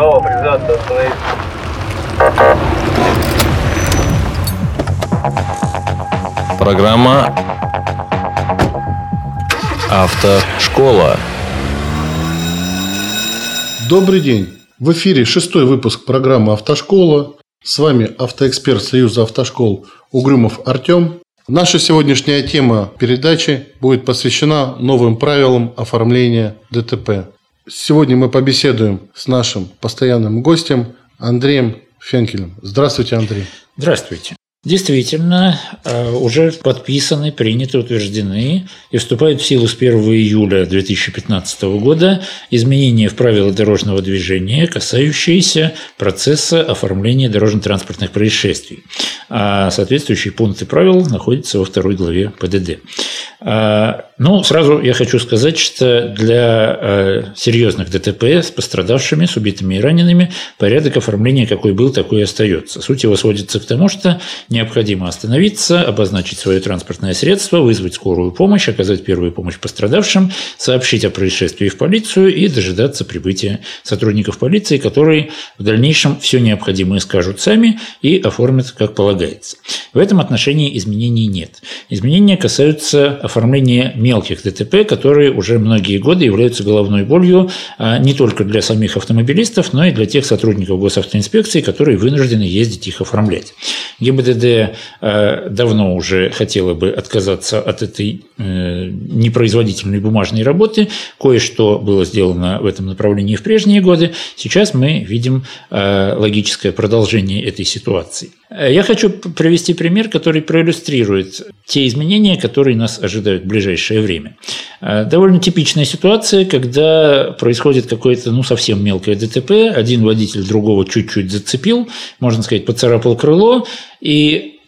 право признаться остановиться. Программа «Автошкола». Добрый день! В эфире шестой выпуск программы «Автошкола». С вами автоэксперт Союза автошкол Угрюмов Артем. Наша сегодняшняя тема передачи будет посвящена новым правилам оформления ДТП. Сегодня мы побеседуем с нашим постоянным гостем Андреем Фенкелем. Здравствуйте, Андрей. Здравствуйте. Действительно, э, уже подписаны, приняты, утверждены и вступают в силу с 1 июля 2015 года изменения в правила дорожного движения, касающиеся процесса оформления дорожно-транспортных происшествий. А соответствующие пункты правил находятся во второй главе ПДД. Ну, сразу я хочу сказать, что для э, серьезных ДТП с пострадавшими, с убитыми и ранеными порядок оформления какой был, такой и остается. Суть его сводится к тому, что необходимо остановиться, обозначить свое транспортное средство, вызвать скорую помощь, оказать первую помощь пострадавшим, сообщить о происшествии в полицию и дожидаться прибытия сотрудников полиции, которые в дальнейшем все необходимое скажут сами и оформят как полагается. В этом отношении изменений нет. Изменения касаются оформления мелких ДТП, которые уже многие годы являются головной болью а, не только для самих автомобилистов, но и для тех сотрудников госавтоинспекции, которые вынуждены ездить их оформлять. ГИБДД а, давно уже хотела бы отказаться от этой э, непроизводительной бумажной работы. Кое-что было сделано в этом направлении в прежние годы. Сейчас мы видим а, логическое продолжение этой ситуации. Я хочу привести пример, который проиллюстрирует те изменения, которые нас ожидают в ближайшее время. Э, довольно типичная ситуация, когда происходит какое-то ну, совсем мелкое ДТП, один водитель другого чуть-чуть зацепил, можно сказать, поцарапал крыло, и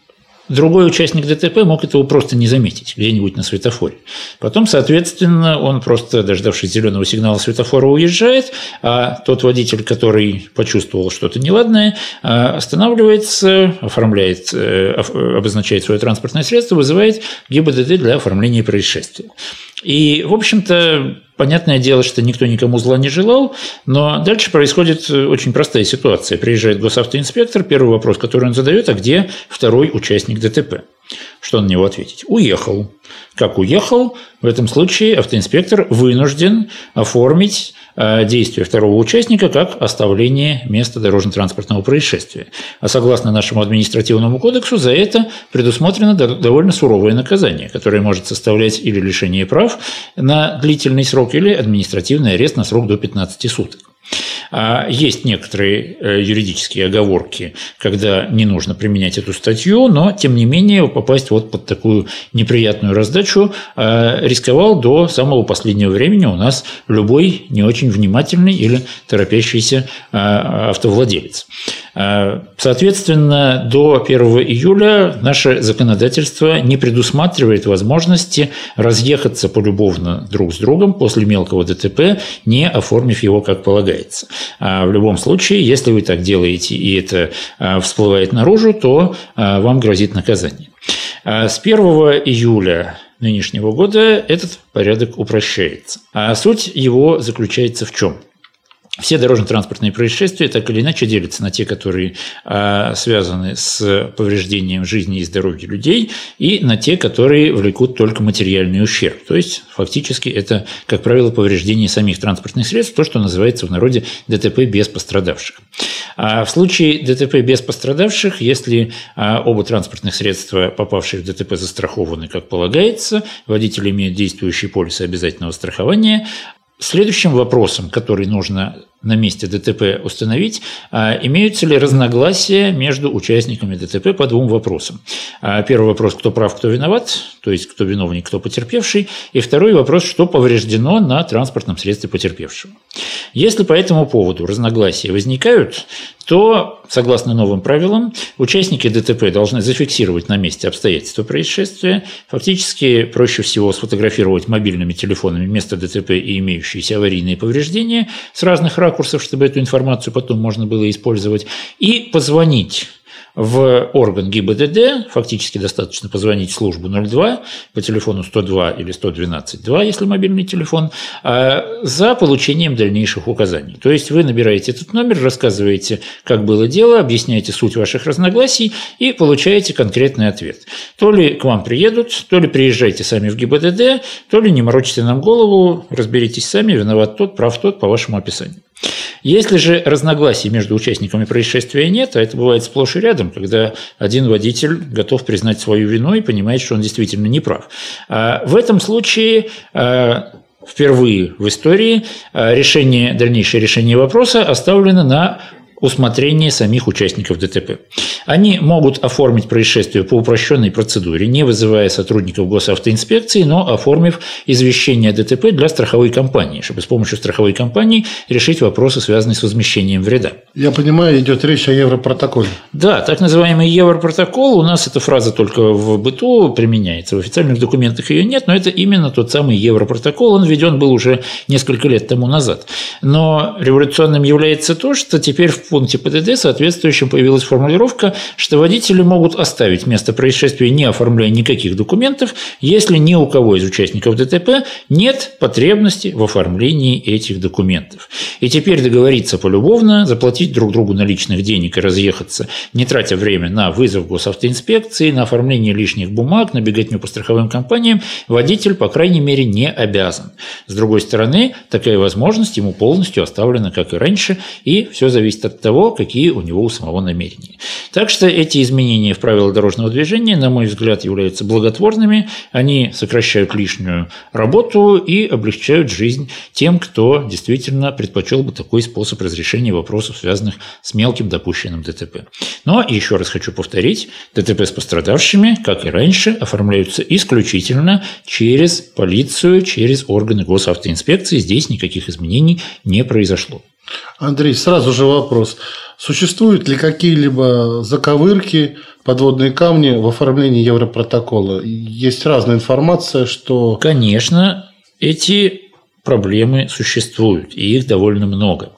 Другой участник ДТП мог этого просто не заметить где-нибудь на светофоре. Потом, соответственно, он просто, дождавшись зеленого сигнала светофора, уезжает, а тот водитель, который почувствовал что-то неладное, а, останавливается, оформляет, э, обозначает свое транспортное средство, вызывает ГИБДД для оформления происшествия. И, в общем-то, понятное дело, что никто никому зла не желал, но дальше происходит очень простая ситуация. Приезжает госавтоинспектор, первый вопрос, который он задает, а где второй участник ДТП? Что на него ответить? Уехал. Как уехал? В этом случае автоинспектор вынужден оформить э, действие второго участника как оставление места дорожно-транспортного происшествия. А согласно нашему административному кодексу, за это предусмотрено довольно суровое наказание, которое может составлять или лишение прав на длительный срок, или административный арест на срок до 15 суток. А есть некоторые э, юридические оговорки, когда не нужно применять эту статью, но, тем не менее, попасть вот под такую неприятную раздачу э, рисковал до самого последнего времени у нас любой не очень внимательный или торопящийся э, автовладелец. Соответственно, до 1 июля наше законодательство не предусматривает возможности разъехаться полюбовно друг с другом после мелкого ДТП, не оформив его как полагается. А в любом случае, если вы так делаете и это а, всплывает наружу, то а, вам грозит наказание. С 1 июля нынешнего года этот порядок упрощается. А суть его заключается в чем? Все дорожно-транспортные происшествия так или иначе делятся на те, которые а, связаны с повреждением жизни и здоровья людей, и на те, которые влекут только материальный ущерб. То есть, фактически, это, как правило, повреждение самих транспортных средств, то, что называется в народе ДТП без пострадавших. А в случае ДТП без пострадавших, если а, оба транспортных средства, попавшие в ДТП, застрахованы, как полагается, водитель имеет действующий полис обязательного страхования, Следующим вопросом, который нужно на месте ДТП установить, а, имеются ли разногласия между участниками ДТП по двум вопросам. А, первый вопрос, кто прав, кто виноват, то есть кто виновник, кто потерпевший. И второй вопрос, что повреждено на транспортном средстве потерпевшего. Если по этому поводу разногласия возникают, то, согласно новым правилам, участники ДТП должны зафиксировать на месте обстоятельства происшествия, фактически проще всего сфотографировать мобильными телефонами место ДТП и имеющиеся аварийные повреждения с разных ракурсов, чтобы эту информацию потом можно было использовать, и позвонить в орган ГИБДД, фактически достаточно позвонить в службу 02 по телефону 102 или 112 2, если мобильный телефон, а, за получением дальнейших указаний. То есть вы набираете этот номер, рассказываете, как было дело, объясняете суть ваших разногласий и получаете конкретный ответ. То ли к вам приедут, то ли приезжайте сами в ГИБДД, то ли не морочите нам голову, разберитесь сами, виноват тот, прав тот по вашему описанию. Если же разногласий между участниками происшествия нет, а это бывает сплошь и рядом, когда один водитель готов признать свою вину и понимает, что он действительно не прав. А в этом случае а, впервые в истории а, решение, дальнейшее решение вопроса оставлено на усмотрение самих участников ДТП. Они могут оформить происшествие по упрощенной процедуре, не вызывая сотрудников госавтоинспекции, но оформив извещение ДТП для страховой компании, чтобы с помощью страховой компании решить вопросы, связанные с возмещением вреда. Я понимаю, идет речь о Европротоколе. Да, так называемый Европротокол, у нас эта фраза только в быту применяется, в официальных документах ее нет, но это именно тот самый Европротокол, он введен был уже несколько лет тому назад. Но революционным является то, что теперь в пункте ПДД соответствующем появилась формулировка, что водители могут оставить место происшествия, не оформляя никаких документов, если ни у кого из участников ДТП нет потребности в оформлении этих документов. И теперь договориться полюбовно, заплатить друг другу наличных денег и разъехаться, не тратя время на вызов госавтоинспекции, на оформление лишних бумаг, на беготню по страховым компаниям, водитель, по крайней мере, не обязан. С другой стороны, такая возможность ему полностью оставлена, как и раньше, и все зависит от того, какие у него у самого намерения. Так что эти изменения в правила дорожного движения, на мой взгляд, являются благотворными. Они сокращают лишнюю работу и облегчают жизнь тем, кто действительно предпочел бы такой способ разрешения вопросов, связанных с мелким допущенным ДТП. Но еще раз хочу повторить, ДТП с пострадавшими, как и раньше, оформляются исключительно через полицию, через органы госавтоинспекции. Здесь никаких изменений не произошло. Андрей, сразу же вопрос. Существуют ли какие-либо заковырки, подводные камни в оформлении Европротокола? Есть разная информация, что... Конечно, эти проблемы существуют, и их довольно много.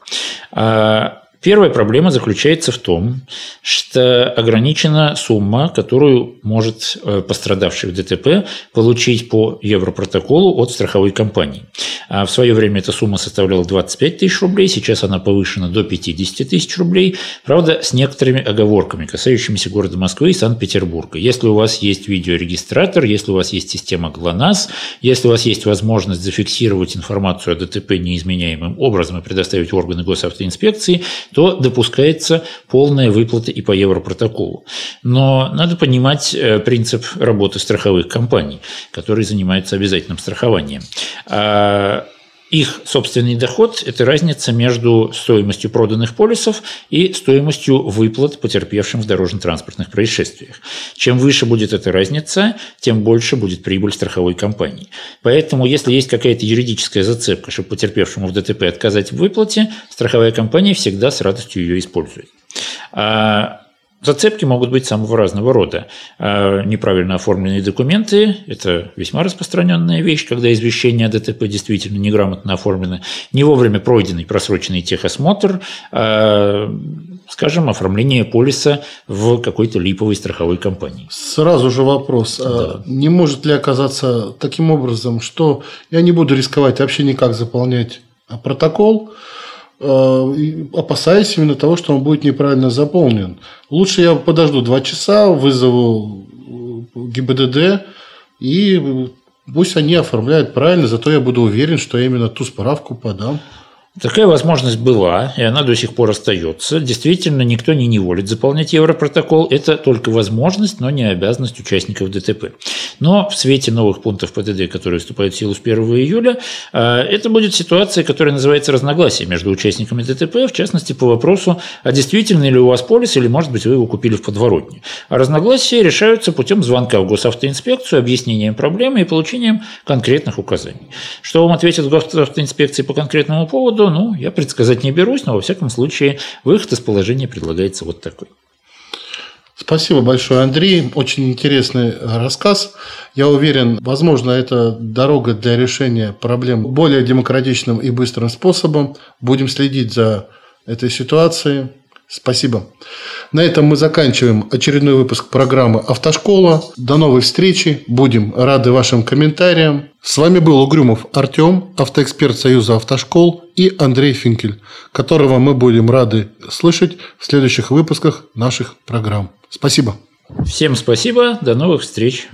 А Первая проблема заключается в том, что ограничена сумма, которую может э, пострадавший в ДТП получить по Европротоколу от страховой компании. А в свое время эта сумма составляла 25 тысяч рублей, сейчас она повышена до 50 тысяч рублей, правда, с некоторыми оговорками, касающимися города Москвы и Санкт-Петербурга. Если у вас есть видеорегистратор, если у вас есть система ГЛОНАСС, если у вас есть возможность зафиксировать информацию о ДТП неизменяемым образом и предоставить органы госавтоинспекции, то допускается полная выплата и по Европротоколу. Но надо понимать э, принцип работы страховых компаний, которые занимаются обязательным страхованием. А их собственный доход – это разница между стоимостью проданных полисов и стоимостью выплат потерпевшим в дорожно-транспортных происшествиях. Чем выше будет эта разница, тем больше будет прибыль страховой компании. Поэтому, если есть какая-то юридическая зацепка, чтобы потерпевшему в ДТП отказать в выплате, страховая компания всегда с радостью ее использует. А Зацепки могут быть самого разного рода. А, неправильно оформленные документы – это весьма распространенная вещь, когда извещение о ДТП действительно неграмотно оформлено. Не вовремя пройденный просроченный техосмотр, а, скажем, оформление полиса в какой-то липовой страховой компании. Сразу же вопрос. А да. Не может ли оказаться таким образом, что я не буду рисковать вообще никак заполнять протокол, Э, опасаясь именно того, что он будет неправильно заполнен. Лучше я подожду два часа, вызову э, ГИБДД и пусть они оформляют правильно, зато я буду уверен, что я именно ту справку подам. Такая возможность была, и она до сих пор остается. Действительно, никто не неволит заполнять Европротокол. Это только возможность, но не обязанность участников ДТП. Но в свете новых пунктов ПДД, которые вступают в силу с 1 июля, а, это будет ситуация, которая называется разногласие между участниками ДТП, в частности, по вопросу, а действительно ли у вас полис, или, может быть, вы его купили в подворотне. А разногласия решаются путем звонка в госавтоинспекцию, объяснением проблемы и получением конкретных указаний. Что вам ответит госавтоинспекция по конкретному поводу, году, ну, я предсказать не берусь, но во всяком случае выход из положения предлагается вот такой. Спасибо большое, Андрей. Очень интересный рассказ. Я уверен, возможно, это дорога для решения проблем более демократичным и быстрым способом. Будем следить за этой ситуацией. Спасибо. На этом мы заканчиваем очередной выпуск программы «Автошкола». До новой встречи. Будем рады вашим комментариям. С вами был Угрюмов Артем, автоэксперт Союза автошкол, и Андрей Финкель, которого мы будем рады слышать в следующих выпусках наших программ. Спасибо. Всем спасибо. До новых встреч.